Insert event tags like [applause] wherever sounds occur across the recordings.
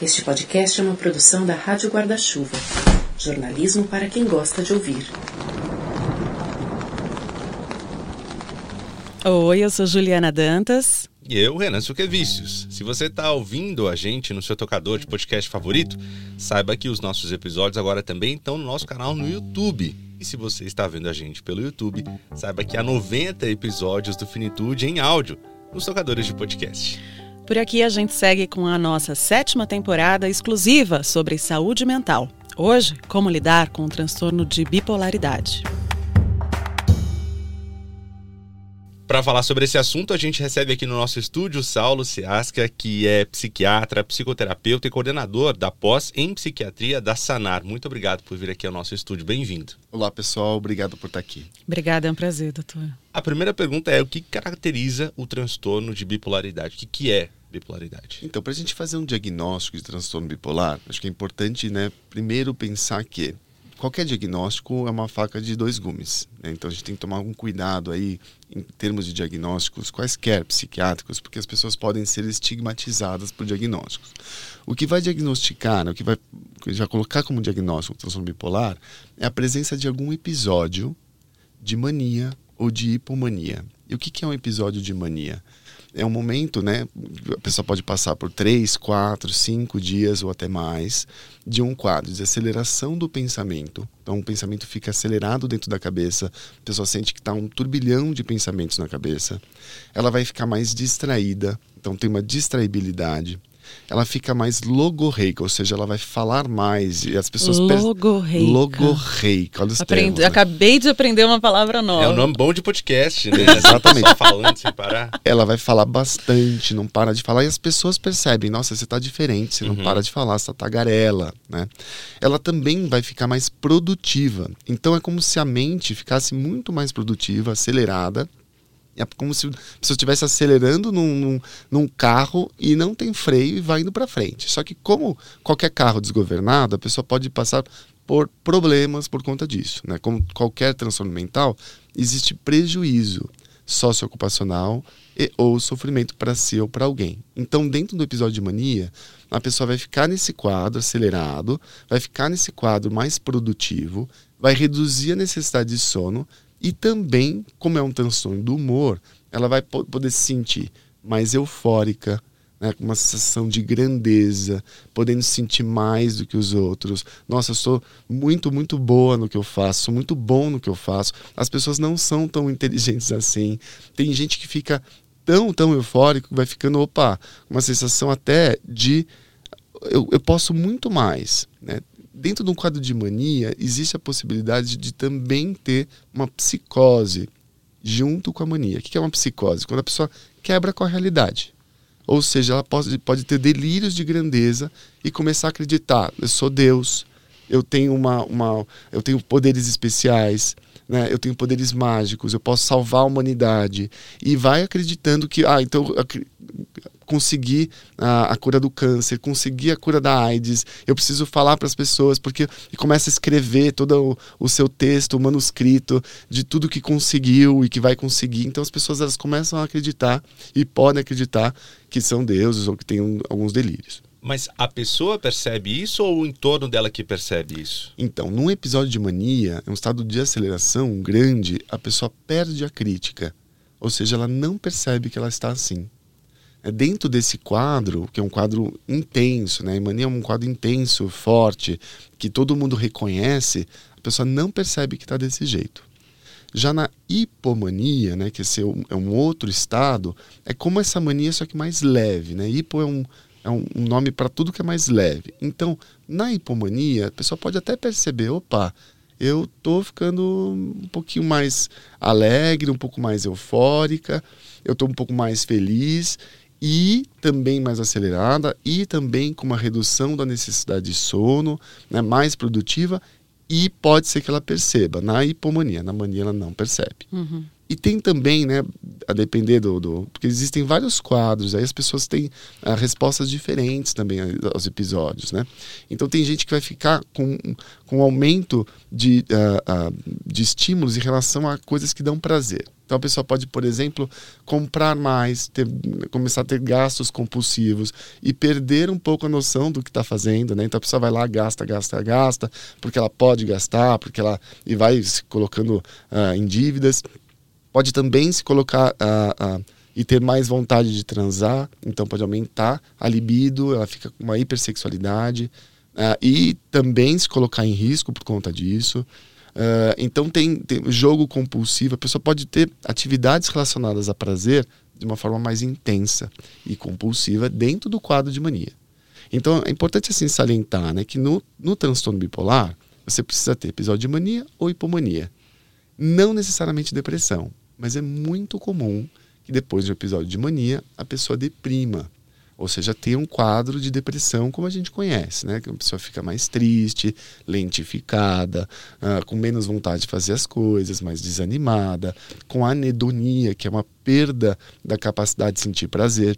Este podcast é uma produção da Rádio Guarda-Chuva. Jornalismo para quem gosta de ouvir. Oi, eu sou Juliana Dantas. E eu, Renan Suquevicius. Se você está ouvindo a gente no seu tocador de podcast favorito, saiba que os nossos episódios agora também estão no nosso canal no YouTube. E se você está vendo a gente pelo YouTube, saiba que há 90 episódios do Finitude em áudio nos tocadores de podcast. Por aqui a gente segue com a nossa sétima temporada exclusiva sobre saúde mental. Hoje, como lidar com o transtorno de bipolaridade. Para falar sobre esse assunto, a gente recebe aqui no nosso estúdio Saulo Seasca, que é psiquiatra, psicoterapeuta e coordenador da pós em psiquiatria da Sanar. Muito obrigado por vir aqui ao nosso estúdio. Bem-vindo. Olá, pessoal. Obrigado por estar aqui. Obrigada, é um prazer, doutor. A primeira pergunta é: o que caracteriza o transtorno de bipolaridade? O que, que é bipolaridade? Então, para a gente fazer um diagnóstico de transtorno bipolar, acho que é importante, né, primeiro pensar que qualquer diagnóstico é uma faca de dois gumes. Né? Então, a gente tem que tomar algum cuidado aí em termos de diagnósticos, quaisquer psiquiátricos, porque as pessoas podem ser estigmatizadas por diagnósticos. O que vai diagnosticar, né, o que vai já colocar como diagnóstico o transtorno bipolar, é a presença de algum episódio de mania ou de hipomania. E o que, que é um episódio de mania? É um momento, né? A pessoa pode passar por três, quatro, cinco dias ou até mais de um quadro de aceleração do pensamento. Então, o pensamento fica acelerado dentro da cabeça, a pessoa sente que está um turbilhão de pensamentos na cabeça. Ela vai ficar mais distraída, então tem uma distraibilidade ela fica mais logorreica, ou seja, ela vai falar mais e as pessoas logorreica. Per... Logorreica. Olha os Aprendi... termos, né? Acabei de aprender uma palavra nova. É um nome bom de podcast, né? [laughs] Exatamente. falando sem parar. Ela vai falar bastante, não para de falar e as pessoas percebem, nossa, você está diferente, você uhum. não para de falar, você tá tagarela, né? Ela também vai ficar mais produtiva. Então é como se a mente ficasse muito mais produtiva, acelerada é como se a pessoa estivesse acelerando num, num, num, carro e não tem freio e vai indo para frente. Só que, como qualquer carro desgovernado, a pessoa pode passar por problemas por conta disso. Né? Como qualquer transtorno mental, existe prejuízo socioocupacional e ou sofrimento para si ou para alguém. Então, dentro do episódio de mania, a pessoa vai ficar nesse quadro acelerado, vai ficar nesse quadro mais produtivo, vai reduzir a necessidade de sono e também, como é um transtorno do humor, ela vai poder se sentir mais eufórica, né, com uma sensação de grandeza, podendo se sentir mais do que os outros. Nossa, eu sou muito, muito boa no que eu faço, sou muito bom no que eu faço. As pessoas não são tão inteligentes assim. Tem gente que fica tão, tão eufórico, vai ficando, opa, uma sensação até de eu, eu posso muito mais. Né? Dentro de um quadro de mania, existe a possibilidade de também ter uma psicose junto com a mania. O que é uma psicose? Quando a pessoa quebra com a realidade. Ou seja, ela pode, pode ter delírios de grandeza e começar a acreditar: eu sou Deus, eu tenho, uma, uma, eu tenho poderes especiais, né? eu tenho poderes mágicos, eu posso salvar a humanidade. E vai acreditando que, ah, então conseguir a, a, cura do câncer, conseguir a cura da AIDS, eu preciso falar para as pessoas, porque e começa a escrever todo o, o, seu texto, o manuscrito de tudo que conseguiu e que vai conseguir. Então as pessoas elas começam a acreditar e podem acreditar que são deuses ou que têm um, alguns delírios. Mas a pessoa percebe isso ou o entorno dela que percebe isso? Então, num episódio de mania, é um estado de aceleração grande, a pessoa perde a crítica. Ou seja, ela não percebe que ela está assim. É dentro desse quadro, que é um quadro intenso, né? Mania é um quadro intenso, forte, que todo mundo reconhece, a pessoa não percebe que está desse jeito. Já na hipomania, né, que esse é um outro estado, é como essa mania, só que mais leve. Né? Hipo é um, é um nome para tudo que é mais leve. Então, na hipomania, a pessoa pode até perceber: opa, eu tô ficando um pouquinho mais alegre, um pouco mais eufórica, eu estou um pouco mais feliz e também mais acelerada e também com uma redução da necessidade de sono, né, mais produtiva e pode ser que ela perceba. Na hipomania, na mania ela não percebe. Uhum. E tem também, né, a depender do, do, Porque existem vários quadros, aí as pessoas têm ah, respostas diferentes também aos episódios, né? Então tem gente que vai ficar com, com aumento de, uh, uh, de estímulos em relação a coisas que dão prazer. Então a pessoa pode, por exemplo, comprar mais, ter, começar a ter gastos compulsivos e perder um pouco a noção do que está fazendo, né? Então a pessoa vai lá, gasta, gasta, gasta, porque ela pode gastar, porque ela e vai se colocando uh, em dívidas. Pode também se colocar uh, uh, e ter mais vontade de transar, então pode aumentar a libido, ela fica com uma hipersexualidade e também se colocar em risco por conta disso. Uh, então tem, tem, jogo compulsivo, a pessoa pode ter atividades relacionadas a prazer de uma forma mais intensa e compulsiva dentro do quadro de mania. Então é importante assim salientar né, que no, no transtorno bipolar você precisa ter episódio de mania ou hipomania. Não necessariamente depressão, mas é muito comum que depois de um episódio de mania a pessoa deprima ou seja, ter um quadro de depressão como a gente conhece, né? Que a pessoa fica mais triste, lentificada, uh, com menos vontade de fazer as coisas, mais desanimada, com anedonia, que é uma perda da capacidade de sentir prazer.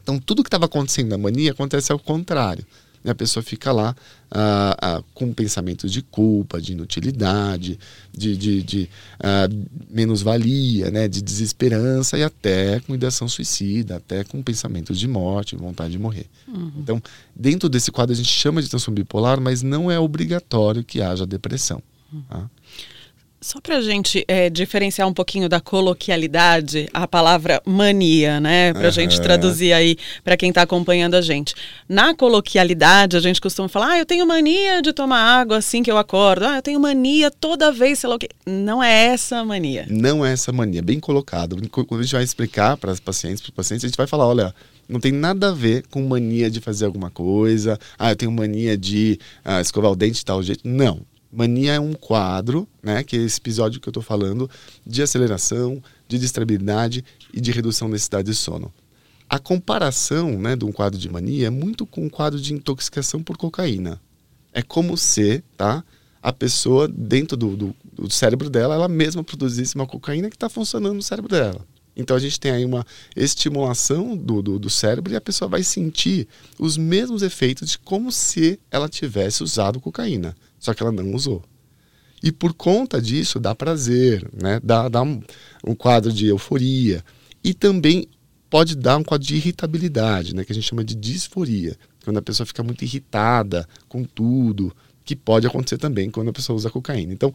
Então, tudo que estava acontecendo na mania acontece ao contrário a pessoa fica lá ah, ah, com pensamentos de culpa, de inutilidade, de, de, de ah, menos-valia, né, de desesperança e até com ideação suicida, até com pensamentos de morte, vontade de morrer. Uhum. Então, dentro desse quadro a gente chama de transtorno bipolar, mas não é obrigatório que haja depressão. Tá? Só para a gente é, diferenciar um pouquinho da coloquialidade, a palavra mania, né? Para a uhum. gente traduzir aí para quem está acompanhando a gente. Na coloquialidade, a gente costuma falar, ah, eu tenho mania de tomar água assim que eu acordo. Ah, eu tenho mania toda vez, sei lá o quê. Não é essa mania. Não é essa mania, bem colocado. Quando a gente vai explicar para os pacientes, para pacientes, a gente vai falar, olha, não tem nada a ver com mania de fazer alguma coisa. Ah, eu tenho mania de ah, escovar o dente de tal jeito. Não Mania é um quadro, né, que é esse episódio que eu estou falando, de aceleração, de distrabilidade e de redução da necessidade de sono. A comparação né, de um quadro de mania é muito com um quadro de intoxicação por cocaína. É como se tá, a pessoa, dentro do, do, do cérebro dela, ela mesma produzisse uma cocaína que está funcionando no cérebro dela. Então a gente tem aí uma estimulação do, do, do, cérebro e a pessoa vai sentir os mesmos efeitos de como se ela tivesse usado cocaína só que ela não usou. E por conta disso dá prazer, né? dá, dá um, um quadro de euforia. E também pode dar um quadro de irritabilidade, né? que a gente chama de disforia, quando a pessoa fica muito irritada com tudo, que pode acontecer também quando a pessoa usa cocaína. Então,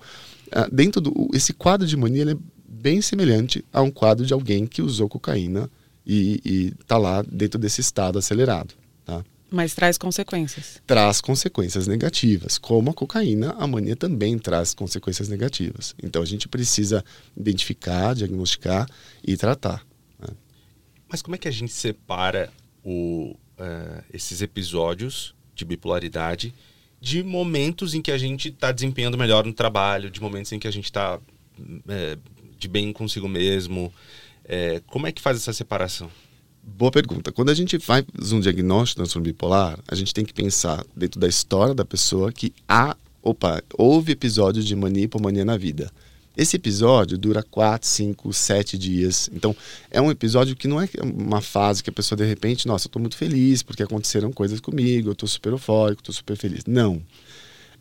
ah, dentro do esse quadro de mania é bem semelhante a um quadro de alguém que usou cocaína e está lá dentro desse estado acelerado. Tá? Mas traz consequências. Traz consequências negativas. Como a cocaína, a mania também traz consequências negativas. Então a gente precisa identificar, diagnosticar e tratar. Né? Mas como é que a gente separa o, uh, esses episódios de bipolaridade de momentos em que a gente está desempenhando melhor no trabalho, de momentos em que a gente está é, de bem consigo mesmo? É, como é que faz essa separação? Boa pergunta. Quando a gente faz um diagnóstico de transtorno bipolar, a gente tem que pensar dentro da história da pessoa que há, opa, houve episódios de mania e hipomania na vida. Esse episódio dura 4, 5, 7 dias. Então, é um episódio que não é uma fase que a pessoa de repente, nossa, eu estou muito feliz porque aconteceram coisas comigo, eu estou super eufórico, estou super feliz. Não.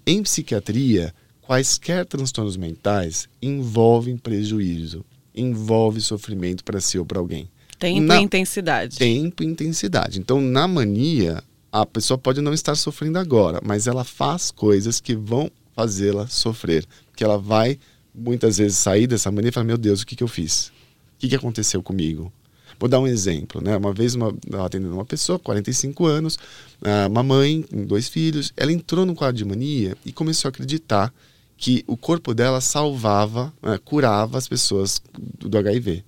Em psiquiatria, quaisquer transtornos mentais envolvem prejuízo, envolve sofrimento para si ou para alguém. Tempo na... e intensidade. Tempo e intensidade. Então, na mania, a pessoa pode não estar sofrendo agora, mas ela faz coisas que vão fazê-la sofrer. Que ela vai, muitas vezes, sair dessa mania e falar: Meu Deus, o que, que eu fiz? O que, que aconteceu comigo? Vou dar um exemplo, né? Uma vez, uma, atendendo uma pessoa, 45 anos, ah, uma mãe com dois filhos, ela entrou num quadro de mania e começou a acreditar que o corpo dela salvava, né, curava as pessoas do HIV.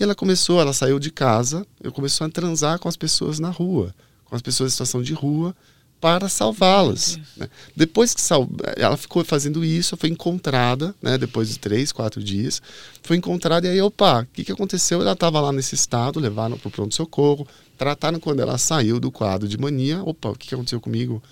E ela começou, ela saiu de casa, eu começou a transar com as pessoas na rua, com as pessoas em situação de rua, para salvá-las. Né? Depois que sal... ela ficou fazendo isso, foi encontrada, né? depois de três, quatro dias, foi encontrada e aí, opa, o que, que aconteceu? Ela estava lá nesse estado, levaram para o pronto-socorro, trataram quando ela saiu do quadro de mania, opa, o que, que aconteceu comigo?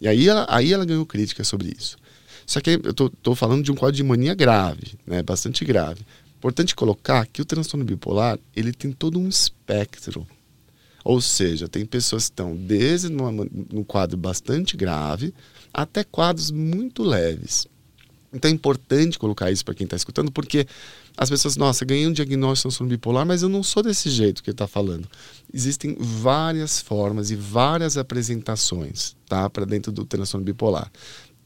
E aí ela, aí ela ganhou crítica sobre isso. Só que eu estou falando de um quadro de mania grave, né? bastante grave. Importante colocar que o transtorno bipolar, ele tem todo um espectro. Ou seja, tem pessoas que estão desde num quadro bastante grave até quadros muito leves. Então é importante colocar isso para quem está escutando, porque as pessoas, nossa, ganhei um diagnóstico de transtorno bipolar, mas eu não sou desse jeito que ele está falando. Existem várias formas e várias apresentações tá, para dentro do transtorno bipolar.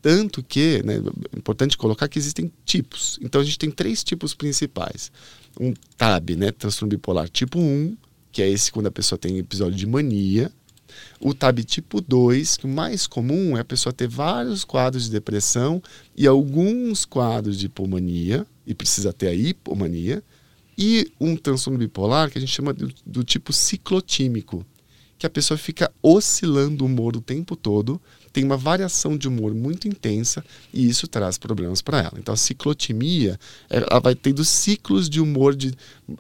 Tanto que, né, é importante colocar que existem tipos. Então a gente tem três tipos principais. Um TAB, né, transtorno bipolar tipo 1, que é esse quando a pessoa tem episódio de mania. O TAB tipo 2, que o mais comum é a pessoa ter vários quadros de depressão e alguns quadros de hipomania, e precisa ter a hipomania. E um transtorno bipolar que a gente chama do, do tipo ciclotímico, que a pessoa fica oscilando o humor o tempo todo, tem uma variação de humor muito intensa e isso traz problemas para ela. Então a ciclotimia, ela vai tendo ciclos de humor de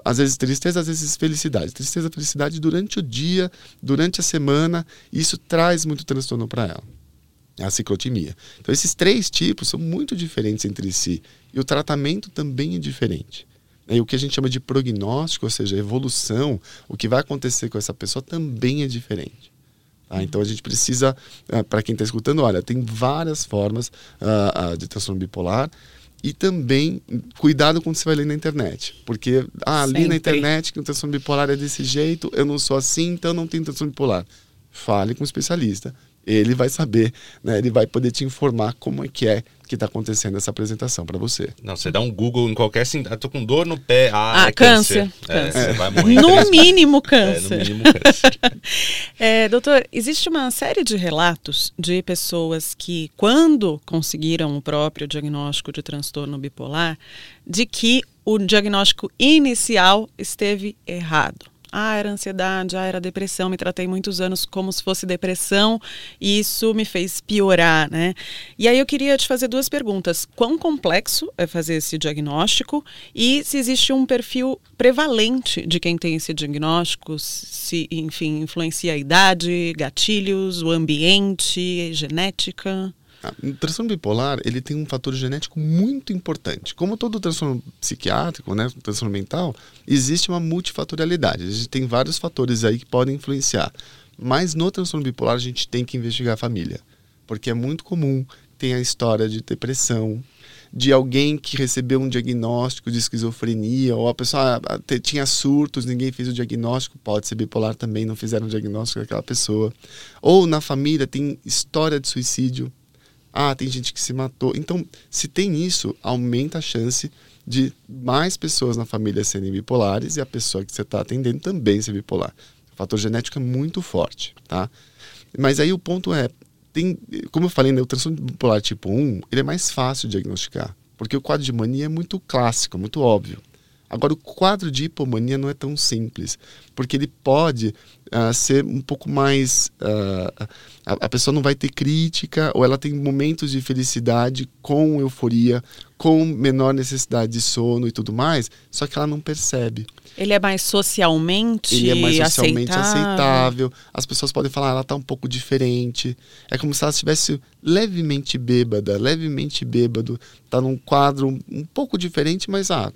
às vezes tristeza, às vezes felicidade. Tristeza, felicidade durante o dia, durante a semana, e isso traz muito transtorno para ela. É a ciclotimia. Então esses três tipos são muito diferentes entre si e o tratamento também é diferente. E o que a gente chama de prognóstico, ou seja, evolução, o que vai acontecer com essa pessoa também é diferente. Tá? Então a gente precisa, uh, para quem está escutando, olha, tem várias formas uh, uh, de transtorno bipolar e também cuidado quando você vai ler na internet. Porque, ah, li na internet que o transtorno bipolar é desse jeito, eu não sou assim, então não tenho transtorno bipolar. Fale com um especialista, ele vai saber, né, ele vai poder te informar como é que é que está acontecendo essa apresentação para você. Não, você dá um Google em qualquer assim, ah, tô com dor no pé, ah, ah é câncer. câncer. É, câncer. Você vai morrer. No mínimo [laughs] câncer. É, no mínimo câncer. [laughs] é, doutor, existe uma série de relatos de pessoas que, quando conseguiram o próprio diagnóstico de transtorno bipolar, de que o diagnóstico inicial esteve errado. Ah, era ansiedade, ah, era depressão. Me tratei muitos anos como se fosse depressão e isso me fez piorar, né? E aí eu queria te fazer duas perguntas. Quão complexo é fazer esse diagnóstico e se existe um perfil prevalente de quem tem esse diagnóstico, se, enfim, influencia a idade, gatilhos, o ambiente, genética? Ah, o transtorno bipolar ele tem um fator genético muito importante. Como todo transtorno psiquiátrico, né, transtorno mental, existe uma multifatorialidade. A gente tem vários fatores aí que podem influenciar. Mas no transtorno bipolar a gente tem que investigar a família, porque é muito comum ter a história de depressão, de alguém que recebeu um diagnóstico de esquizofrenia, ou a pessoa ah, tinha surtos, ninguém fez o diagnóstico, pode ser bipolar também, não fizeram o diagnóstico daquela pessoa. Ou na família tem história de suicídio, ah, tem gente que se matou. Então, se tem isso, aumenta a chance de mais pessoas na família serem bipolares e a pessoa que você está atendendo também ser bipolar. O fator genético é muito forte, tá? Mas aí o ponto é, tem, como eu falei, né, o transtorno bipolar tipo 1, ele é mais fácil de diagnosticar, porque o quadro de mania é muito clássico, muito óbvio. Agora, o quadro de hipomania não é tão simples, porque ele pode uh, ser um pouco mais. Uh, a, a, pessoa não vai ter crítica, ou ela tem momentos de felicidade com euforia, com menor necessidade de sono e tudo mais, só que ela não percebe. Ele é mais socialmente Ele é mais socialmente aceitável. aceitável. As pessoas podem falar, ah, ela está um pouco diferente. É como se ela estivesse levemente bêbada, levemente bêbado. Está num quadro um pouco diferente, mas ah,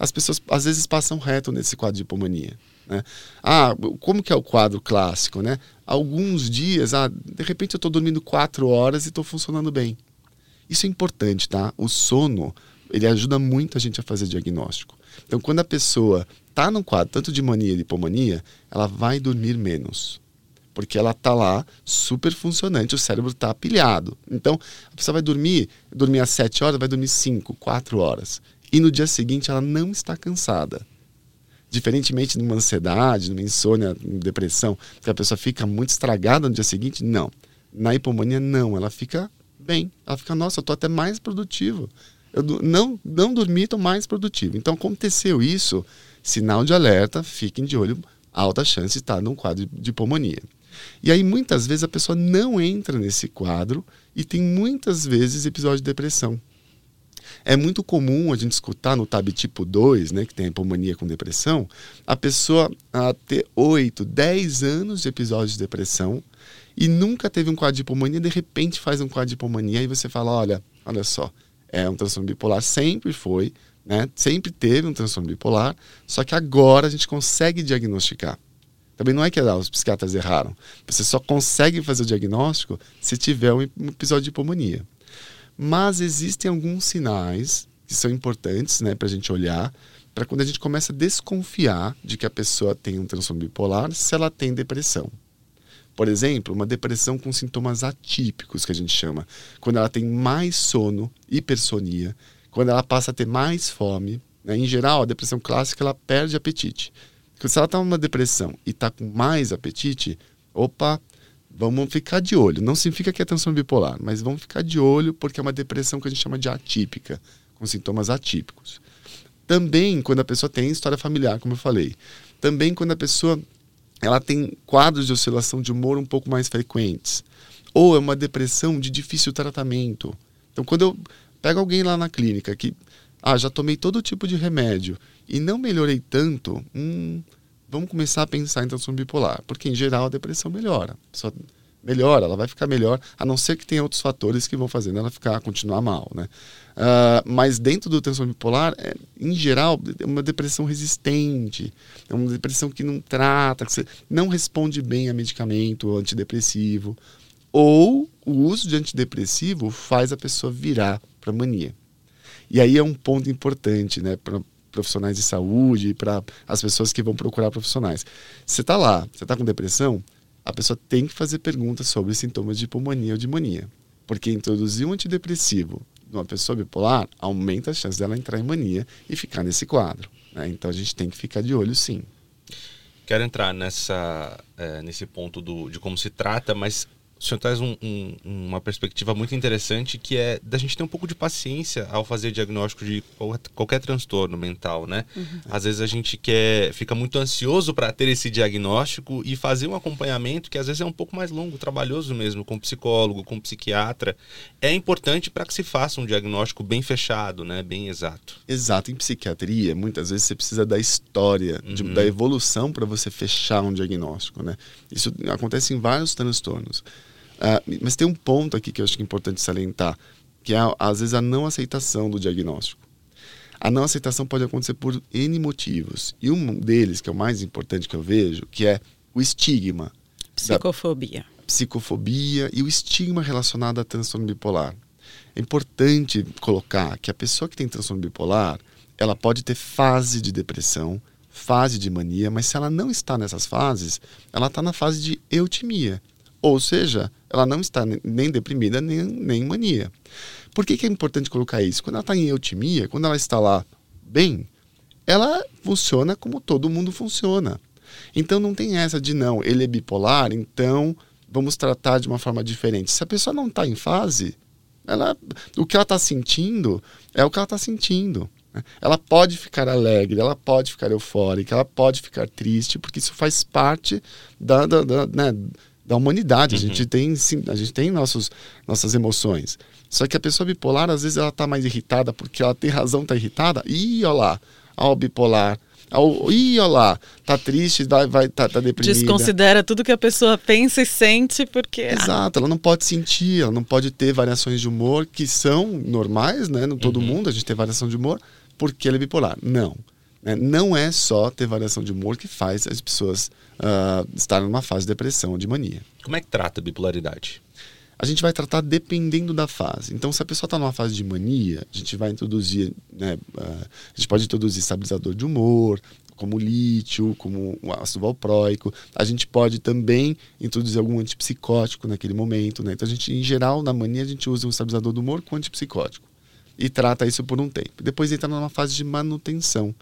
as pessoas às vezes passam reto nesse quadro de hipomania. Né? Ah, como que é o quadro clássico, né? Alguns dias, ah, de repente eu estou dormindo quatro horas e estou funcionando bem. Isso é importante, tá? O sono, ele ajuda muito a gente a fazer diagnóstico. Então, quando a pessoa está num quadro tanto de mania e hipomania, ela vai dormir menos. Porque ela está lá super funcionante, o cérebro está pilhado. Então, a pessoa vai dormir, dormir às 7 horas, vai dormir 5, 4 horas e no dia seguinte ela não está cansada. Diferentemente de uma ansiedade, numa insônia, numa depressão, que a pessoa fica muito estragada no dia seguinte, não. Na hipomania, não. Ela fica bem. Ela fica, nossa, eu estou até mais produtivo. Eu não, não dormi, estou mais produtivo. Então, aconteceu isso, sinal de alerta, fiquem de olho, alta chance de estar num quadro de hipomania. E aí, muitas vezes, a pessoa não entra nesse quadro e tem muitas vezes episódio de depressão. É muito comum a gente escutar no TAB tipo 2, né, que tem a hipomania com depressão, a pessoa a ter 8, 10 anos de episódios de depressão e nunca teve um quadro de hipomania, de repente faz um quadro de hipomania e você fala, olha, olha só, é um transtorno bipolar, sempre foi, né? Sempre teve um transtorno bipolar, só que agora a gente consegue diagnosticar. Também não é que os psiquiatras erraram. Você só consegue fazer o diagnóstico se tiver um episódio de hipomania. Mas existem alguns sinais que são importantes né, para a gente olhar, para quando a gente começa a desconfiar de que a pessoa tem um transtorno bipolar, se ela tem depressão. Por exemplo, uma depressão com sintomas atípicos, que a gente chama, quando ela tem mais sono, hipersonia, quando ela passa a ter mais fome. Né? Em geral, a depressão clássica ela perde apetite. Se ela está numa depressão e está com mais apetite, opa, vamos ficar de olho. Não significa que é transtorno bipolar, mas vamos ficar de olho porque é uma depressão que a gente chama de atípica, com sintomas atípicos. Também quando a pessoa tem história familiar, como eu falei. Também quando a pessoa ela tem quadros de oscilação de humor um pouco mais frequentes. Ou é uma depressão de difícil tratamento. Então, quando eu pego alguém lá na clínica que ah, já tomei todo tipo de remédio e não melhorei tanto, hum, vamos começar a pensar em transtorno bipolar, porque em geral a depressão melhora. Só melhora, ela vai ficar melhor, a não ser que tenha outros fatores que vão fazendo ela ficar, continuar mal, né? Uh, mas dentro do transtorno bipolar, é, em geral, é uma depressão resistente, é uma depressão que não trata, que não responde bem a medicamento antidepressivo, ou o uso de antidepressivo faz a pessoa virar para mania. E aí é um ponto importante, né, para profissionais de saúde, para as pessoas que vão procurar profissionais. Você está lá, você está com depressão, a pessoa tem que fazer perguntas sobre sintomas de pulmonia ou de mania. Porque introduzir um antidepressivo numa pessoa bipolar aumenta a chance dela entrar em mania e ficar nesse quadro. Né? Então a gente tem que ficar de olho sim. Quero entrar nessa, é, nesse ponto do, de como se trata, mas o senhor traz um, um, uma perspectiva muito interessante que é da gente ter um pouco de paciência ao fazer diagnóstico de qualquer transtorno mental, né? Uhum. Às vezes a gente quer, fica muito ansioso para ter esse diagnóstico e fazer um acompanhamento que às vezes é um pouco mais longo, trabalhoso mesmo, com psicólogo, com psiquiatra. É importante para que se faça um diagnóstico bem fechado, né? Bem exato. Exato. Em psiquiatria, muitas vezes você precisa da história, uhum. de, da evolução para você fechar um diagnóstico, né? Isso acontece em vários transtornos. Uh, mas tem um ponto aqui que eu acho que é importante salientar, que é, às vezes, a não aceitação do diagnóstico. A não aceitação pode acontecer por N motivos. E um deles, que é o mais importante que eu vejo, que é o estigma. Psicofobia. Psicofobia e o estigma relacionado a transtorno bipolar. É importante colocar que a pessoa que tem transtorno bipolar, ela pode ter fase de depressão, fase de mania, mas se ela não está nessas fases, ela está na fase de eutimia. Ou seja, ela não está nem deprimida, nem, nem em mania. Por que, que é importante colocar isso? Quando ela está em eutimia, quando ela está lá bem, ela funciona como todo mundo funciona. Então não tem essa de não, ele é bipolar, então vamos tratar de uma forma diferente. Se a pessoa não está em fase, ela, o que ela está sentindo é o que ela está sentindo. Né? Ela pode ficar alegre, ela pode ficar eufórica, ela pode ficar triste, porque isso faz parte da, da, da né, da humanidade. Uhum. A gente tem, sim, a gente tem nossos, nossas emoções. Só que a pessoa bipolar, às vezes, ela tá mais irritada porque ela tem razão, tá irritada. Ih, olha lá, ó, o bipolar. Ó, ih, olha lá, tá triste, vai, vai, tá, tá deprimida. Desconsidera tudo que a pessoa pensa e sente porque... Ah, Exato, ela não pode sentir, ela não pode ter variações de humor que são normais, né? No todo uhum. mundo a gente tem variação de humor porque ela é bipolar. Não. Né? Não é só ter variação de humor que faz as pessoas uh, estarem numa fase de depressão ou de mania. Como é que trata a bipolaridade? A gente vai tratar dependendo da fase. Então, se a pessoa está numa fase de mania, a gente vai introduzir, né, uh, a gente pode introduzir estabilizador de humor, como lítio, como o ácido valproico. A gente pode também introduzir algum antipsicótico naquele momento. Né? Então, a gente, em geral, na mania, a gente usa um estabilizador do humor com antipsicótico e trata isso por um tempo. Depois entra numa fase de manutenção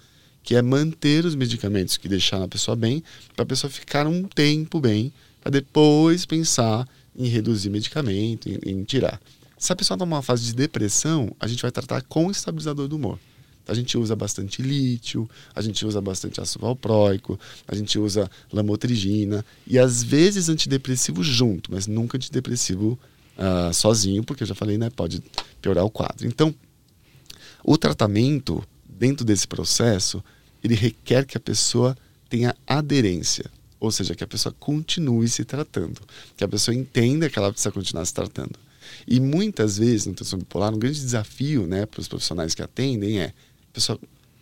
que é manter os medicamentos que deixaram a pessoa bem, para a pessoa ficar um tempo bem, para depois pensar em reduzir medicamento, em, em tirar. Se a pessoa está numa fase de depressão, a gente vai tratar com estabilizador do humor. A gente usa bastante lítio, a gente usa bastante ácido valproico, a gente usa lamotrigina e às vezes antidepressivo junto, mas nunca antidepressivo uh, sozinho, porque eu já falei, né, pode piorar o quadro. Então, o tratamento dentro desse processo ele requer que a pessoa tenha aderência, ou seja, que a pessoa continue se tratando, que a pessoa entenda que ela precisa continuar se tratando. E muitas vezes no transtorno bipolar, um grande desafio né, para os profissionais que atendem é A pessoa,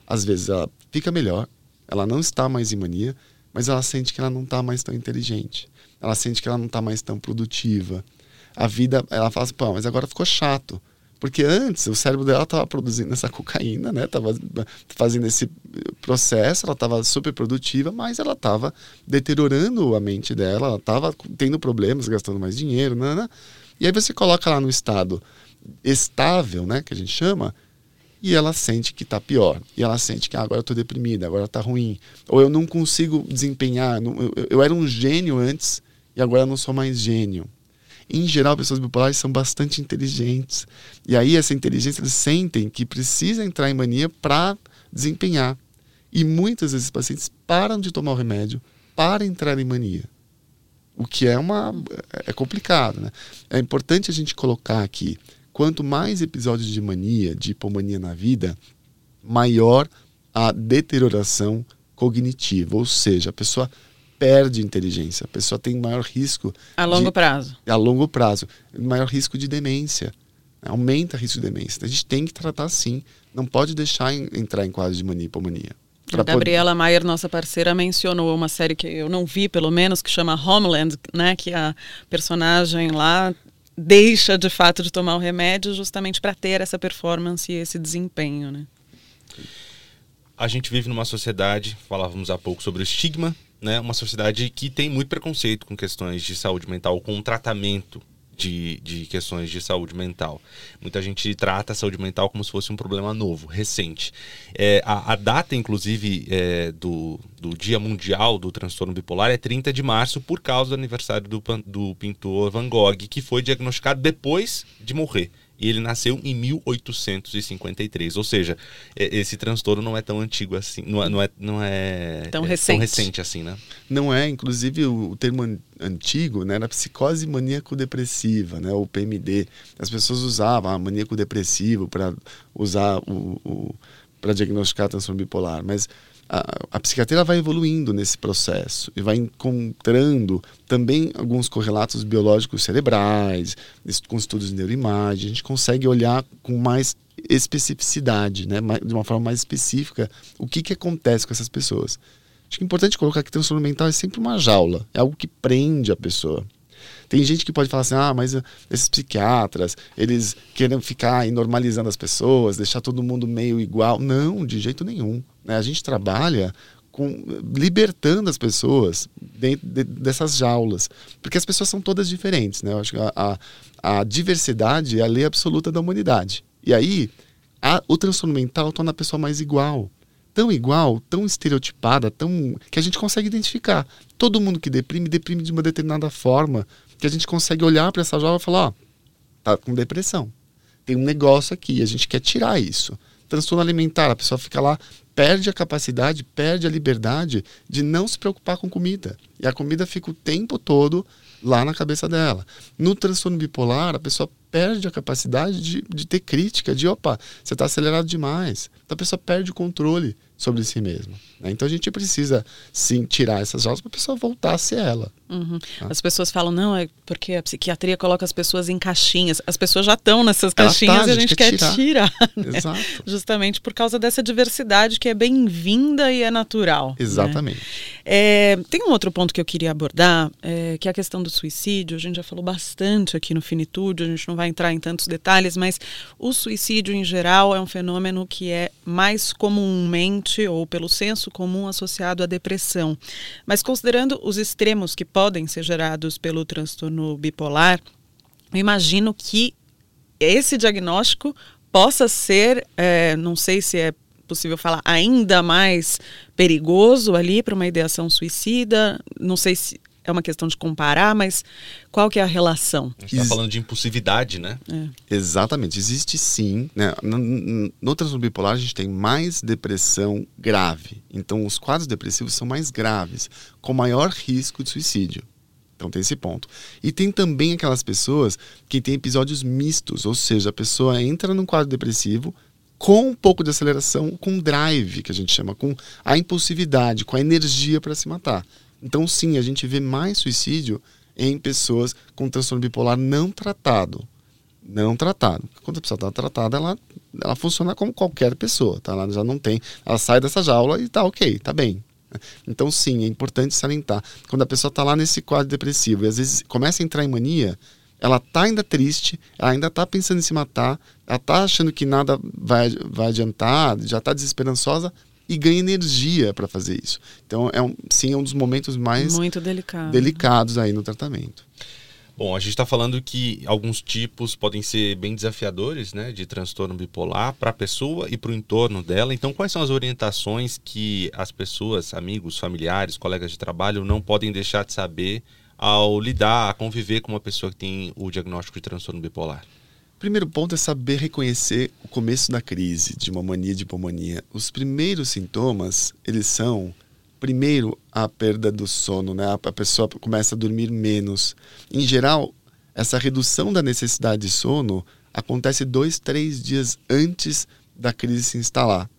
às vezes, ela fica melhor, ela não está mais em mania, mas ela sente que ela não está mais tão inteligente. Ela sente que ela não está mais tão produtiva. A vida, ela fala assim, pô, mas agora ficou chato. Porque antes o cérebro dela estava produzindo essa cocaína, né? Tava fazendo esse processo, ela estava super produtiva, mas ela estava deteriorando a mente dela, ela estava tendo problemas, gastando mais dinheiro, né, né? E aí você coloca lá no estado estável, né, que a gente chama, e ela sente que está pior. E ela sente que ah, agora eu estou deprimida, agora está ruim. Ou eu não consigo desempenhar. Não, eu, eu, era um gênio antes e agora eu não sou mais gênio. Em geral, pessoas bipolares são bastante inteligentes. E aí, essa inteligência, eles sentem que precisa entrar em mania para desempenhar. E muitas vezes, pacientes param de tomar o remédio para entrar em mania. O que é uma é complicado, né? É importante a gente colocar aqui quanto mais episódios de mania, de hipomania na vida, maior a deterioração cognitiva, ou seja, a pessoa perde inteligência, a pessoa tem maior risco a longo de, prazo. A longo prazo, maior risco de demência. Aumenta o risco de demência. A gente tem que tratar sim, não pode deixar em, entrar em quadro de mania e. A Gabriela poder... Maier, nossa parceira, mencionou uma série que eu não vi, pelo menos, que chama Homeland, né? Que a personagem lá deixa de fato de tomar o remédio justamente para ter essa performance e esse desempenho, né? A gente vive numa sociedade, falávamos há pouco sobre o estigma, né? Uma sociedade que tem muito preconceito com questões de saúde mental, com tratamento de, de questões de saúde mental. Muita gente trata a saúde mental como se fosse um problema novo, recente. É, a, a, data, inclusive, é, do, do Dia Mundial do Transtorno Bipolar é 30 de março, por causa do aniversário do, do pintor Van Gogh, que foi diagnosticado depois de morrer e ele nasceu em 1853. Ou seja, esse transtorno não é tão antigo assim, não é, não é, não é tão, é, recente. tão recente assim, né? Não é, inclusive o, o termo antigo né, era psicose maníaco-depressiva, né, o PMD. As pessoas usavam a maníaco-depressivo para usar o, o para diagnosticar transtorno bipolar, mas a, a psiquiatria vai evoluindo nesse processo e vai encontrando também alguns correlatos biológicos cerebrais, com estudos de neuroimagem, a gente consegue olhar com mais especificidade, né, de uma forma mais específica, o que, que acontece com essas pessoas. Acho que é importante colocar que transtorno mental é sempre uma jaula, é algo que prende a pessoa. Tem gente que pode falar assim, ah, mas esses psiquiatras, eles querem ficar normalizando as pessoas, deixar todo mundo meio igual. Não, de jeito nenhum. Né? A gente trabalha com, libertando as pessoas dentro de, dessas jaulas. Porque as pessoas são todas diferentes. Né? Eu acho que a, a, a diversidade é a lei absoluta da humanidade. E aí, a, o transtorno mental torna a pessoa mais igual. Tão igual, tão estereotipada, tão que a gente consegue identificar. Todo mundo que deprime, deprime de uma determinada forma, que a gente consegue olhar para essa jovem e falar: ó, tá com depressão. Tem um negócio aqui, a gente quer tirar isso. Transtorno alimentar, a pessoa fica lá, perde a capacidade, perde a liberdade de não se preocupar com comida. E a comida fica o tempo todo lá na cabeça dela. No transtorno bipolar, a pessoa perde a capacidade de, de ter crítica, de opa, você está acelerado demais. Então a pessoa perde o controle sobre si mesma. Né? Então a gente precisa sim tirar essas jaulas para a pessoa voltar a ser ela. Uhum. Tá? As pessoas falam, não, é porque a psiquiatria coloca as pessoas em caixinhas. As pessoas já estão nessas caixinhas tá, e a gente, quer, quer tirar. tirar né? Exato. Justamente por causa dessa diversidade que é bem-vinda e é natural. Né? Exatamente. Né? É, tem um outro ponto que eu queria abordar, é, que é a questão do suicídio. A gente já falou bastante aqui no Finitude, a gente não vai entrar em tantos detalhes, mas o suicídio em geral é um fenômeno que é mais comumente, ou pelo senso comum, associado à depressão. Mas considerando os extremos que podem ser gerados pelo transtorno bipolar, eu imagino que esse diagnóstico possa ser, é, não sei se é possível falar, ainda mais perigoso ali para uma ideação suicida. Não sei se é uma questão de comparar, mas qual que é a relação? A gente está falando de impulsividade, né? É. Exatamente. Existe sim. Né? No, no transtorno bipolar, a gente tem mais depressão grave. Então, os quadros depressivos são mais graves, com maior risco de suicídio. Então tem esse ponto. E tem também aquelas pessoas que têm episódios mistos, ou seja, a pessoa entra num quadro depressivo com um pouco de aceleração, com drive, que a gente chama, com a impulsividade, com a energia para se matar. Então, sim, a gente vê mais suicídio em pessoas com transtorno bipolar não tratado. Não tratado. Quando a pessoa está tratada, ela ela funciona como qualquer pessoa, tá? Ela já não tem, ela sai dessa jaula e tá ok, tá bem. Então, sim, é importante salientar. Quando a pessoa está lá nesse quadro depressivo e às vezes começa a entrar em mania, ela tá ainda triste, ela ainda tá pensando em se matar, ela tá achando que nada vai, vai adiantar, já tá desesperançosa e ganha energia para fazer isso. Então, é um, sim, é um dos momentos mais Muito delicado. delicados aí no tratamento. Bom, a gente está falando que alguns tipos podem ser bem desafiadores, né, de transtorno bipolar para a pessoa e para o entorno dela. Então, quais são as orientações que as pessoas, amigos, familiares, colegas de trabalho não podem deixar de saber ao lidar, a conviver com uma pessoa que tem o diagnóstico de transtorno bipolar? Primeiro ponto é saber reconhecer o começo da crise de uma mania de hipomania. Os primeiros sintomas, eles são primeiro a perda do sono, né? A pessoa começa a dormir menos. Em geral, essa redução da necessidade de sono acontece dois, três dias antes da crise se instalar.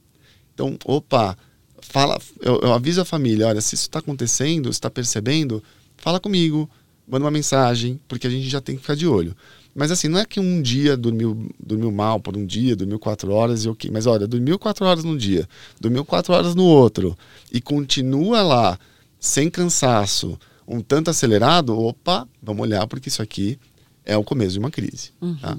Então, opa, fala, eu, eu aviso a família, olha, se isso está acontecendo, está percebendo, fala comigo, manda uma mensagem, porque a gente já tem que ficar de olho. Mas assim, não é que um dia dormiu, dormiu mal por um dia, dormiu quatro horas e ok. Mas olha, dormiu quatro horas num dia, dormiu quatro horas no outro e continua lá sem cansaço, um tanto acelerado, opa, vamos olhar porque isso aqui é o começo de uma crise. Uhum. Tá?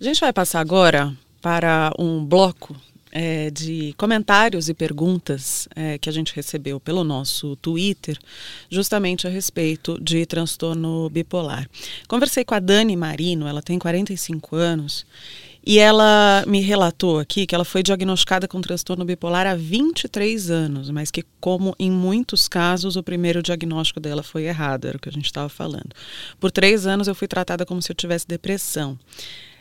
A gente vai passar agora para um bloco é, de comentários e perguntas é, que a gente recebeu pelo nosso Twitter, justamente a respeito de transtorno bipolar. Conversei com a Dani Marino, ela tem 45 anos, e ela me relatou aqui que ela foi diagnosticada com transtorno bipolar há 23 anos, mas que, como em muitos casos, o primeiro diagnóstico dela foi errado, era o que a gente estava falando. Por três anos eu fui tratada como se eu tivesse depressão.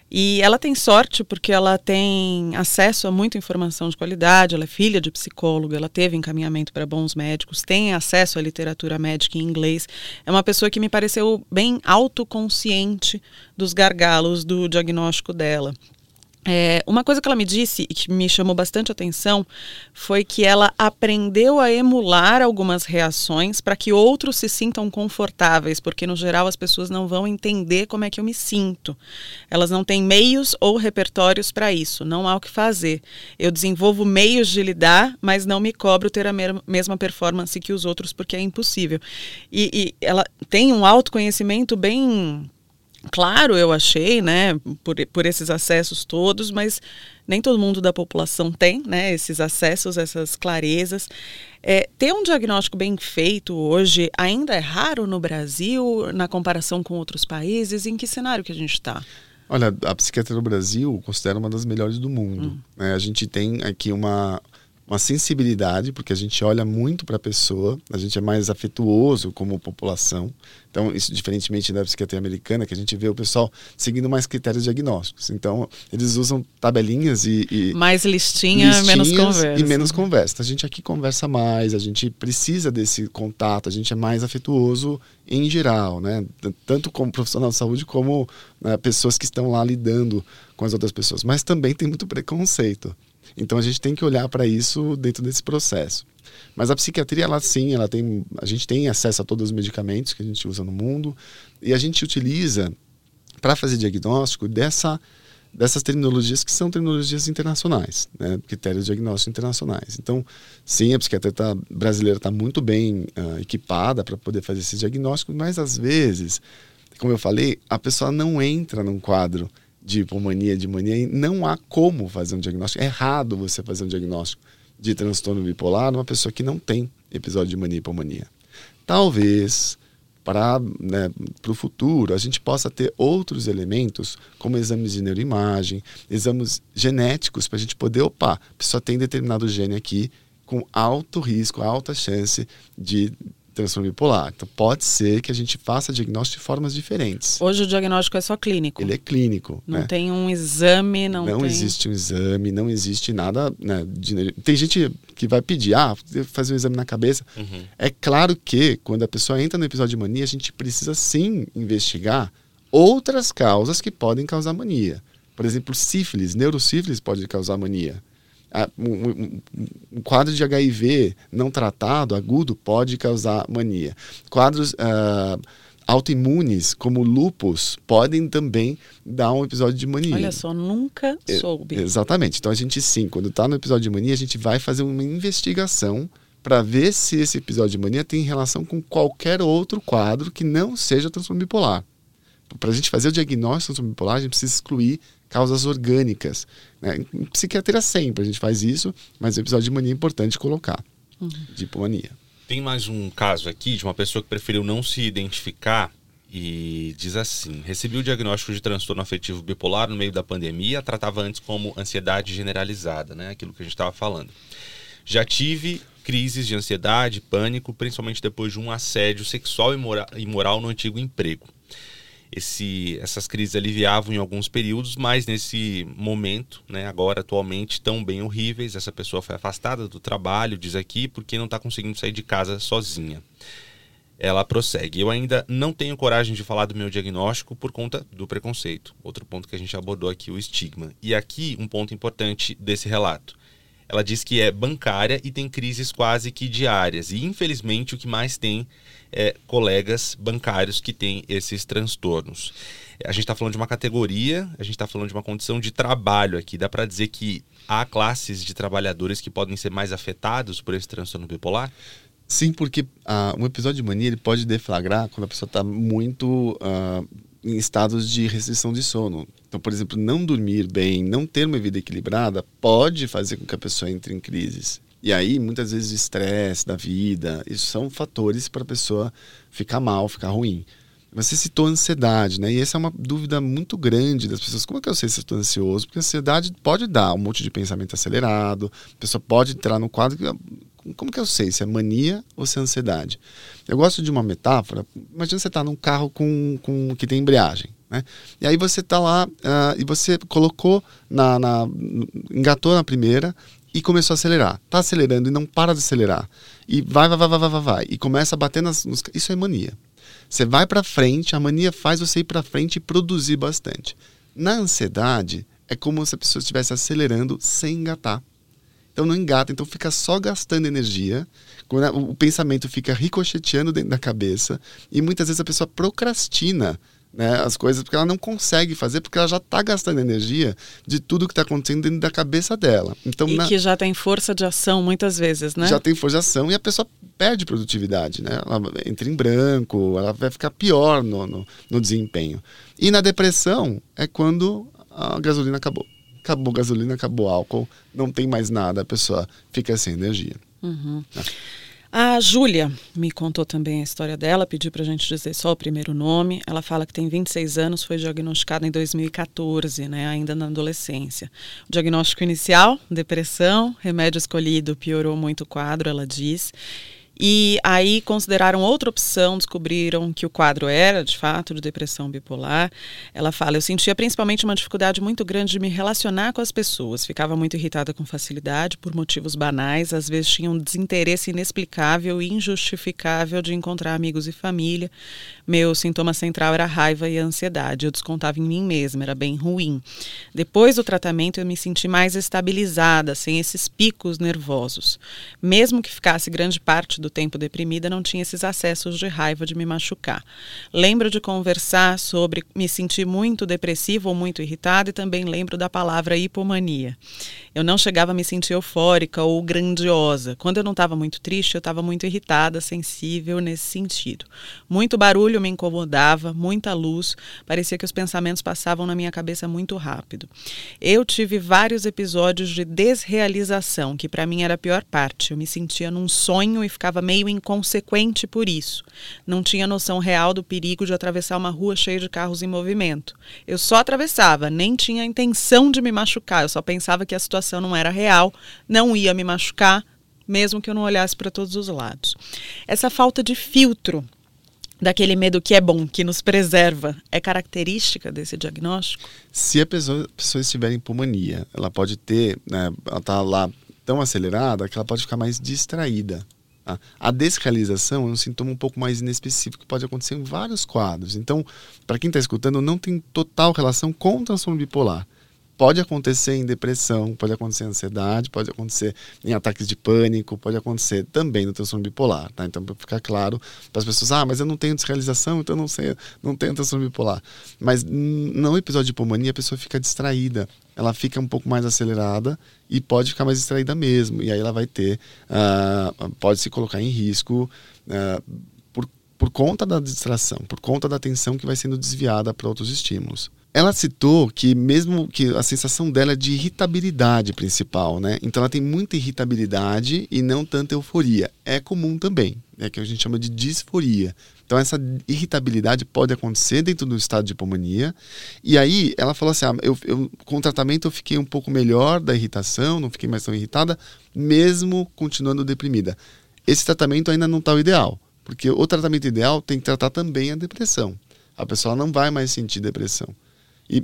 E ela tem sorte porque ela tem acesso a muita informação de qualidade, ela é filha de psicólogo, ela teve encaminhamento para bons médicos, tem acesso à literatura médica em inglês. É uma pessoa que me pareceu bem autoconsciente dos gargalos do diagnóstico dela. É, uma coisa que ela me disse e que me chamou bastante atenção foi que ela aprendeu a emular algumas reações para que outros se sintam confortáveis, porque no geral as pessoas não vão entender como é que eu me sinto. Elas não têm meios ou repertórios para isso, não há o que fazer. Eu desenvolvo meios de lidar, mas não me cobro ter a mesma performance que os outros, porque é impossível. E, e ela tem um autoconhecimento bem Claro, eu achei, né, por, por esses acessos todos, mas nem todo mundo da população tem, né, esses acessos, essas clarezas. É, ter um diagnóstico bem feito hoje ainda é raro no Brasil, na comparação com outros países? Em que cenário que a gente está? Olha, a psiquiatria no Brasil considera uma das melhores do mundo. Hum. Né? A gente tem aqui uma, uma sensibilidade, porque a gente olha muito para a pessoa, a gente é mais afetuoso como população. Então, isso diferentemente da psiquiatria americana, que a gente vê o pessoal seguindo mais critérios diagnósticos. Então, eles usam tabelinhas e. e mais listinha, menos conversa. E menos conversa. A gente aqui conversa mais, a gente precisa desse contato, a gente é mais afetuoso em geral, né? Tanto como profissional de saúde, como né, pessoas que estão lá lidando com as outras pessoas. Mas também tem muito preconceito. Então a gente tem que olhar para isso dentro desse processo. Mas a psiquiatria, ela sim, ela tem, a gente tem acesso a todos os medicamentos que a gente usa no mundo e a gente utiliza para fazer diagnóstico dessa dessas terminologias que são terminologias internacionais, né? critérios diagnósticos internacionais. Então, sim, a psiquiatria tá, brasileira está muito bem uh, equipada para poder fazer esse diagnóstico, mas às vezes, como eu falei, a pessoa não entra num quadro de hipomania, de mania, e não há como fazer um diagnóstico. É errado você fazer um diagnóstico de transtorno bipolar numa pessoa que não tem episódio de mania e hipomania. Talvez para né, o futuro a gente possa ter outros elementos, como exames de neuroimagem, exames genéticos, para a gente poder, opa, a pessoa tem determinado gene aqui com alto risco, alta chance de transtorno bipolar. Então pode ser que a gente faça diagnóstico de formas diferentes. Hoje o diagnóstico é só clínico. Ele é clínico. Não né? tem um exame, não, não tem... existe um exame, não existe nada. Né, de... Tem gente que vai pedir, ah, fazer um exame na cabeça. Uhum. É claro que quando a pessoa entra no episódio de mania, a gente precisa sim investigar outras causas que podem causar mania. Por exemplo, sífilis, neurosífilis pode causar mania um, um, quadro de HIV não tratado, agudo, pode causar mania. Quadros uh, autoimunes, como lupus, podem também dar um episódio de mania. Olha só, nunca soube. É, exatamente. Então a gente sim, quando está no episódio de mania, a gente vai fazer uma investigação para ver se esse episódio de mania tem relação com qualquer outro quadro que não seja transtorno bipolar. Para a gente fazer o diagnóstico de transtorno bipolar, a gente precisa excluir causas orgânicas. Né? Em psiquiatria sempre a gente faz isso, mas o episódio de mania é importante colocar, uhum. de hipomania. Tem mais um caso aqui de uma pessoa que preferiu não se identificar e diz assim: recebi o diagnóstico de transtorno afetivo bipolar no meio da pandemia, tratava antes como ansiedade generalizada, né? Aquilo que a gente estava falando. Já tive crises de ansiedade, pânico, principalmente depois de um assédio sexual e moral no antigo emprego. Esse, essas crises aliviavam em alguns períodos, mas nesse momento, né, agora atualmente, tão bem horríveis. Essa pessoa foi afastada do trabalho, diz aqui, porque não está conseguindo sair de casa sozinha. Ela prossegue. Eu ainda não tenho coragem de falar do meu diagnóstico por conta do preconceito. Outro ponto que a gente abordou aqui, o estigma. E aqui um ponto importante desse relato. Ela diz que é bancária e tem crises quase que diárias. E infelizmente o que mais tem é colegas bancários que têm esses transtornos. A gente está falando de uma categoria, a gente está falando de uma condição de trabalho aqui. Dá para dizer que há classes de trabalhadores que podem ser mais afetados por esse transtorno bipolar? Sim, porque uh, um episódio de mania ele pode deflagrar quando a pessoa está muito uh, em estados de restrição de sono. Então, por exemplo, não dormir bem, não ter uma vida equilibrada, pode fazer com que a pessoa entre em crises. E aí, muitas vezes, o estresse da vida, isso são fatores para a pessoa ficar mal, ficar ruim. Você citou ansiedade, né? E essa é uma dúvida muito grande das pessoas. Como é que eu sei se estou ansioso? Porque ansiedade pode dar um monte de pensamento acelerado, a pessoa pode entrar no quadro. Como que eu sei se é mania ou se é ansiedade? Eu gosto de uma metáfora. Imagina você estar tá num carro com, com que tem embreagem. Né? E aí você está lá uh, e você colocou na, na, engatou na primeira e começou a acelerar. Está acelerando e não para de acelerar. E vai, vai, vai, vai, vai, vai. E começa a bater nas. Nos, isso é mania. Você vai para frente, a mania faz você ir para frente e produzir bastante. Na ansiedade, é como se a pessoa estivesse acelerando sem engatar. Então não engata, então fica só gastando energia. O pensamento fica ricocheteando dentro da cabeça e muitas vezes a pessoa procrastina né, as coisas porque ela não consegue fazer porque ela já está gastando energia de tudo que está acontecendo dentro da cabeça dela. Então, e na... que já tem força de ação muitas vezes, né? Já tem força de ação e a pessoa perde produtividade, né? Ela entra em branco, ela vai ficar pior no, no, no desempenho. E na depressão é quando a gasolina acabou. Acabou gasolina, acabou álcool, não tem mais nada, a pessoa fica sem energia. Uhum. Né? A Júlia me contou também a história dela, pediu para a gente dizer só o primeiro nome. Ela fala que tem 26 anos, foi diagnosticada em 2014, né, ainda na adolescência. O diagnóstico inicial, depressão, remédio escolhido piorou muito o quadro, ela diz. E aí consideraram outra opção, descobriram que o quadro era, de fato, de depressão bipolar. Ela fala: Eu sentia principalmente uma dificuldade muito grande de me relacionar com as pessoas. Ficava muito irritada com facilidade, por motivos banais. Às vezes tinha um desinteresse inexplicável e injustificável de encontrar amigos e família. Meu sintoma central era raiva e ansiedade. Eu descontava em mim mesma, era bem ruim. Depois do tratamento, eu me senti mais estabilizada, sem esses picos nervosos. Mesmo que ficasse grande parte do tempo deprimida, não tinha esses acessos de raiva de me machucar. Lembro de conversar sobre me sentir muito depressiva ou muito irritada e também lembro da palavra hipomania. Eu não chegava a me sentir eufórica ou grandiosa. Quando eu não estava muito triste, eu estava muito irritada, sensível nesse sentido. Muito barulho me incomodava, muita luz, parecia que os pensamentos passavam na minha cabeça muito rápido. Eu tive vários episódios de desrealização, que para mim era a pior parte. Eu me sentia num sonho e ficava meio inconsequente por isso. Não tinha noção real do perigo de atravessar uma rua cheia de carros em movimento. Eu só atravessava, nem tinha intenção de me machucar, eu só pensava que a situação não era real, não ia me machucar, mesmo que eu não olhasse para todos os lados. Essa falta de filtro daquele medo que é bom, que nos preserva, é característica desse diagnóstico? Se a pessoa, a pessoa estiver em pulmonia, ela pode ter, né, ela está lá tão acelerada que ela pode ficar mais distraída. Tá? A desrealização é um sintoma um pouco mais inespecífico que pode acontecer em vários quadros. Então, para quem está escutando, não tem total relação com o transtorno bipolar. Pode acontecer em depressão, pode acontecer em ansiedade, pode acontecer em ataques de pânico, pode acontecer também no transtorno bipolar, tá? Então, para ficar claro para as pessoas, ah, mas eu não tenho desrealização, então não sei, não tenho transtorno bipolar. Mas no episódio de hipomania, a pessoa fica distraída, ela fica um pouco mais acelerada e pode ficar mais distraída mesmo. E aí ela vai ter, uh, pode se colocar em risco uh, por, por conta da distração, por conta da atenção que vai sendo desviada para outros estímulos. Ela citou que mesmo que a sensação dela é de irritabilidade principal, né? Então ela tem muita irritabilidade e não tanta euforia. É comum também, é que a gente chama de disforia. Então essa irritabilidade pode acontecer dentro do estado de hipomania. E aí ela falou assim: ah, eu, eu, com o tratamento eu fiquei um pouco melhor da irritação, não fiquei mais tão irritada, mesmo continuando deprimida. Esse tratamento ainda não está o ideal, porque o tratamento ideal tem que tratar também a depressão. A pessoa não vai mais sentir depressão. E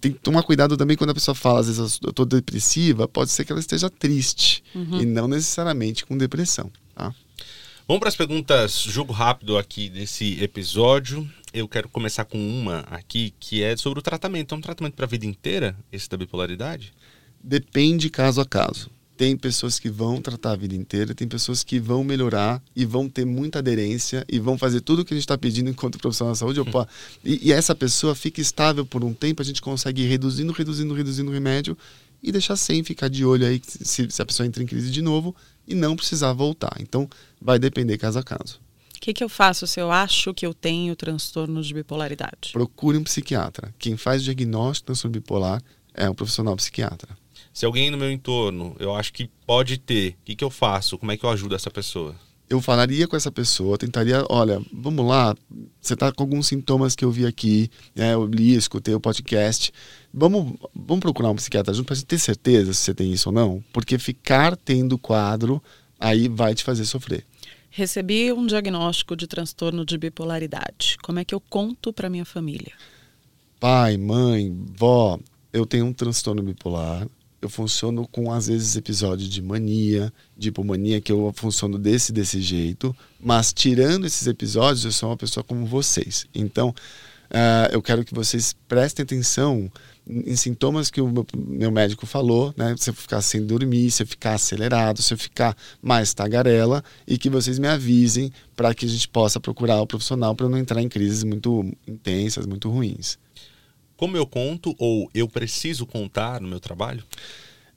tem que tomar cuidado também quando a pessoa fala, às vezes eu estou depressiva, pode ser que ela esteja triste uhum. e não necessariamente com depressão. Tá? Vamos para as perguntas, jogo rápido aqui desse episódio. Eu quero começar com uma aqui que é sobre o tratamento. É um tratamento para a vida inteira, esse da bipolaridade? Depende caso a caso. Tem pessoas que vão tratar a vida inteira, tem pessoas que vão melhorar e vão ter muita aderência e vão fazer tudo o que a gente está pedindo enquanto profissional da saúde. Opa, e, e, essa pessoa fica estável por um tempo, a gente consegue ir reduzindo, reduzindo, reduzindo o remédio e deixar sem ficar de olho aí se, se a pessoa entra em crise de novo e não precisar voltar. Então, vai depender caso a caso. O que, que eu faço se eu acho que eu tenho transtorno de bipolaridade? Procure um psiquiatra. Quem faz diagnóstico de transtorno bipolar é um profissional psiquiatra. Se alguém no meu entorno eu acho que pode ter, o que, que eu faço? Como é que eu ajudo essa pessoa? Eu falaria com essa pessoa, tentaria, olha, vamos lá, você está com alguns sintomas que eu vi aqui, né, eu li, escutei o podcast, vamos, vamos procurar um psiquiatra junto para ter certeza se você tem isso ou não, porque ficar tendo quadro aí vai te fazer sofrer. Recebi um diagnóstico de transtorno de bipolaridade. Como é que eu conto para minha família? Pai, mãe, vó, eu tenho um transtorno bipolar eu funciono com, às vezes, episódios de mania, de hipomania, que eu funciono desse desse jeito, mas tirando esses episódios, eu sou uma pessoa como vocês. Então, uh, eu quero que vocês prestem atenção em sintomas que o meu, médico falou, né? Se eu ficar sem dormir, se eu ficar acelerado, se eu ficar mais tagarela, e que vocês me avisem para que a gente possa procurar o profissional para não entrar em crises muito intensas, muito ruins. Como eu conto ou eu preciso contar no meu trabalho?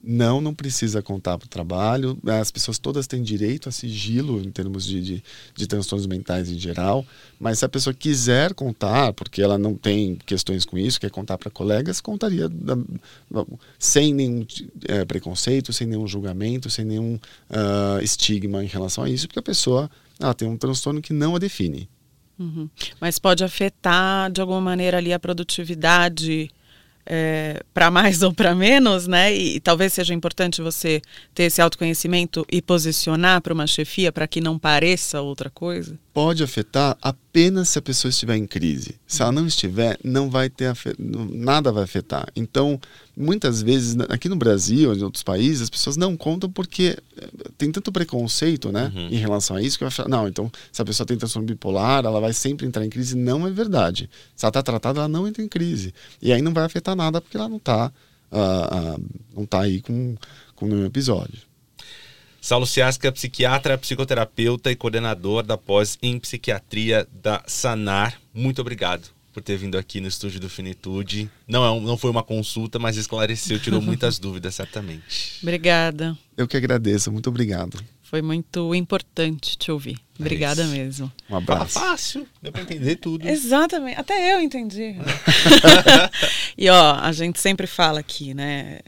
Não, não precisa contar para o trabalho. As pessoas todas têm direito a sigilo em termos de, de, de, transtornos mentais em geral. Mas se a pessoa quiser contar, porque ela não tem questões com isso, quer contar para colegas, contaria da, sem nenhum é, preconceito, sem nenhum julgamento, sem nenhum uh, estigma em relação a isso, porque a pessoa ela tem um transtorno que não a define. Uhum. Mas pode afetar de alguma maneira ali a produtividade é, para mais [laughs] ou para menos, né? E, e, talvez seja importante você ter esse autoconhecimento e posicionar para uma chefia para que não pareça outra coisa? Pode afetar apenas se a pessoa estiver em crise. Se ela não estiver, não vai ter nada vai afetar. Então, muitas vezes aqui no Brasil, em outros países, as pessoas não contam porque eh, tem tanto preconceito, né, uhum. em relação a isso que vai falar, não, então se a pessoa tem transtorno bipolar, ela vai sempre entrar em crise, não é verdade. Se ela está tratada, ela não entra em crise. E aí não vai afetar nada porque ela não está uh, uh, não tá aí com com nenhum episódio. Saulo Ciasca, psiquiatra, psicoterapeuta e coordenador da pós em psiquiatria da Sanar. Muito obrigado por ter vindo aqui no estúdio do Finitude. Não, é um, não foi uma consulta, mas esclareceu, tirou muitas [laughs] dúvidas, certamente. Obrigada. Eu que agradeço, muito obrigado. Foi muito importante te ouvir. É Obrigada é mesmo. Um abraço. Fala fácil, deu pra entender tudo. [laughs] Exatamente, até eu entendi. [laughs] e ó, a gente sempre fala aqui, né?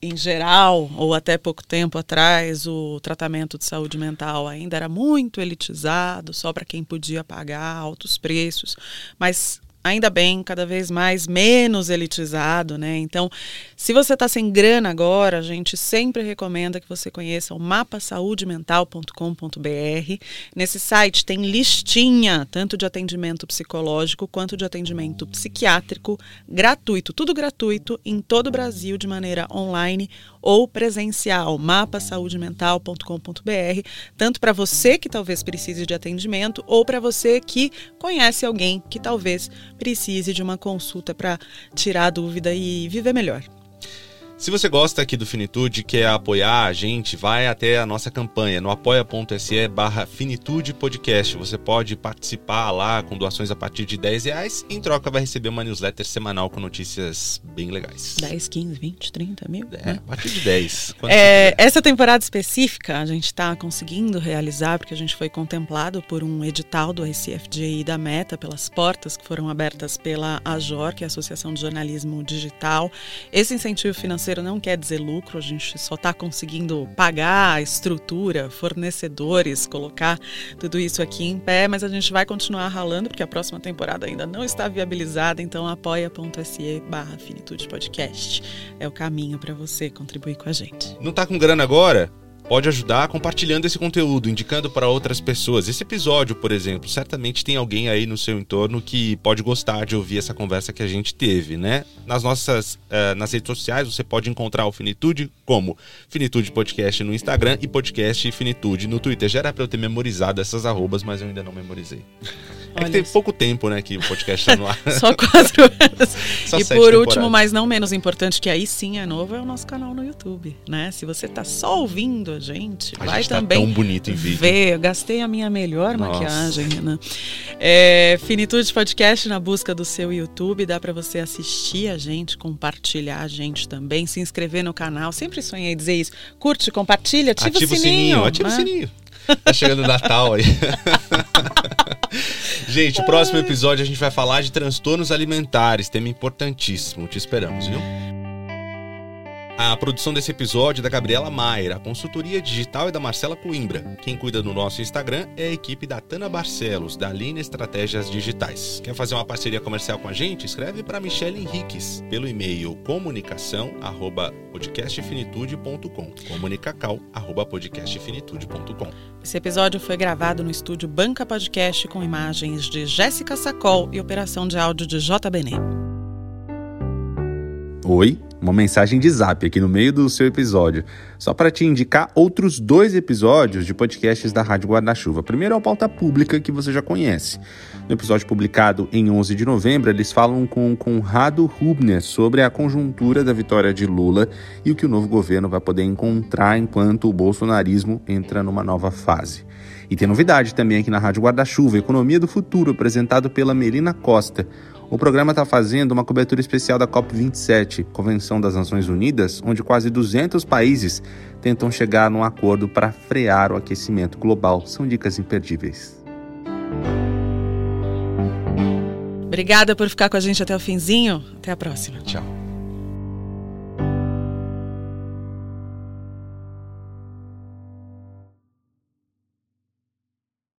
Em geral, ou até pouco tempo atrás, o tratamento de saúde mental ainda era muito elitizado, só para quem podia pagar altos preços. Mas ainda bem, cada vez mais menos elitizado, né? Então, se você está sem grana agora, a gente sempre recomenda que você conheça o mapasaudemental.com.br. Nesse site tem listinha tanto de atendimento psicológico quanto de atendimento psiquiátrico gratuito, tudo gratuito em todo o Brasil de maneira online ou presencial, mapasaudemental.com.br, tanto para você que talvez precise de atendimento ou para você que conhece alguém que talvez precise de uma consulta para tirar a dúvida e viver melhor. Se você gosta aqui do Finitude, quer apoiar a gente, vai até a nossa campanha no apoia.se barra Finitude Podcast. Você pode participar lá com doações a partir de 10 reais e em troca vai receber uma newsletter semanal com notícias bem legais. 10, 15, 20, 30 mil? É, a partir de 10. [laughs] É, essa temporada específica a gente está conseguindo realizar porque a gente foi contemplado por um edital do ICFJ e da Meta pelas portas que foram abertas pela AJOR, que é a Associação de Jornalismo Digital. Esse incentivo financeiro financeiro não quer dizer lucro, a gente só está conseguindo pagar a estrutura, fornecedores, colocar tudo isso aqui em pé, mas a gente vai continuar ralando, porque a próxima temporada ainda não está viabilizada, então apoia.se barra Finitude Podcast. É o caminho para você contribuir com a gente. Não está com grana agora? Pode ajudar compartilhando esse conteúdo, indicando para outras pessoas. Esse episódio, por exemplo, certamente tem alguém aí no seu entorno que pode gostar de ouvir essa conversa que a gente teve, né? Nas nossas uh, nas redes sociais você pode encontrar o Finitude como Finitude Podcast no Instagram e Podcast Finitude no Twitter. Já era para eu ter memorizado essas arrobas, mas eu ainda não memorizei. É que tem pouco tempo, né, que o podcast está no ar. [laughs] Só quatro [laughs] anos. Só e por último, mas não menos importante, que aí sim é novo, é o nosso canal no YouTube, né? Se você está só ouvindo a gente, a vai gente tá também tão bonito em vídeo. ver. Eu gastei a minha melhor Nossa. maquiagem, né? É, Finitude Podcast na busca do seu YouTube, dá para você assistir a gente, compartilhar a gente também, se inscrever no canal. Sempre sonhei dizer isso. Curte, compartilha, ativa, ativa o sininho. sininho ativa né? o sininho. Tá chegando o Natal aí. [laughs] gente, próximo episódio a gente vai falar de transtornos alimentares, tema importantíssimo. Te esperamos, viu? A produção desse episódio é da Gabriela Maier, a consultoria digital é da Marcela Coimbra. Quem cuida do nosso Instagram é a equipe da Tana Barcelos, da Line Estratégias Digitais. Quer fazer uma parceria comercial com a gente? Escreve para Michelle Henriques pelo e-mail comunicação@podcastfinitude.com. comunicacal@podcastfinitude.com. Esse episódio foi gravado no estúdio Banca Podcast com imagens de Jéssica Sacol e operação de áudio de JBN. Oi uma mensagem de zap aqui no meio do seu episódio, só para te indicar outros dois episódios de podcasts da Rádio Guarda-Chuva. Primeiro é o Pauta Pública, que você já conhece. No episódio publicado em 11 de novembro, eles falam com Conrado Rubner sobre a conjuntura da vitória de Lula e o que o novo governo vai poder encontrar enquanto o bolsonarismo entra numa nova fase. E tem novidade também aqui na Rádio Guarda-Chuva, Economia do Futuro, apresentado pela Melina Costa. O programa está fazendo uma cobertura especial da COP27, Convenção das Nações Unidas, onde quase 200 países tentam chegar num acordo para frear o aquecimento global. São dicas imperdíveis. Obrigada por ficar com a gente até o finzinho. Até a próxima. Tchau.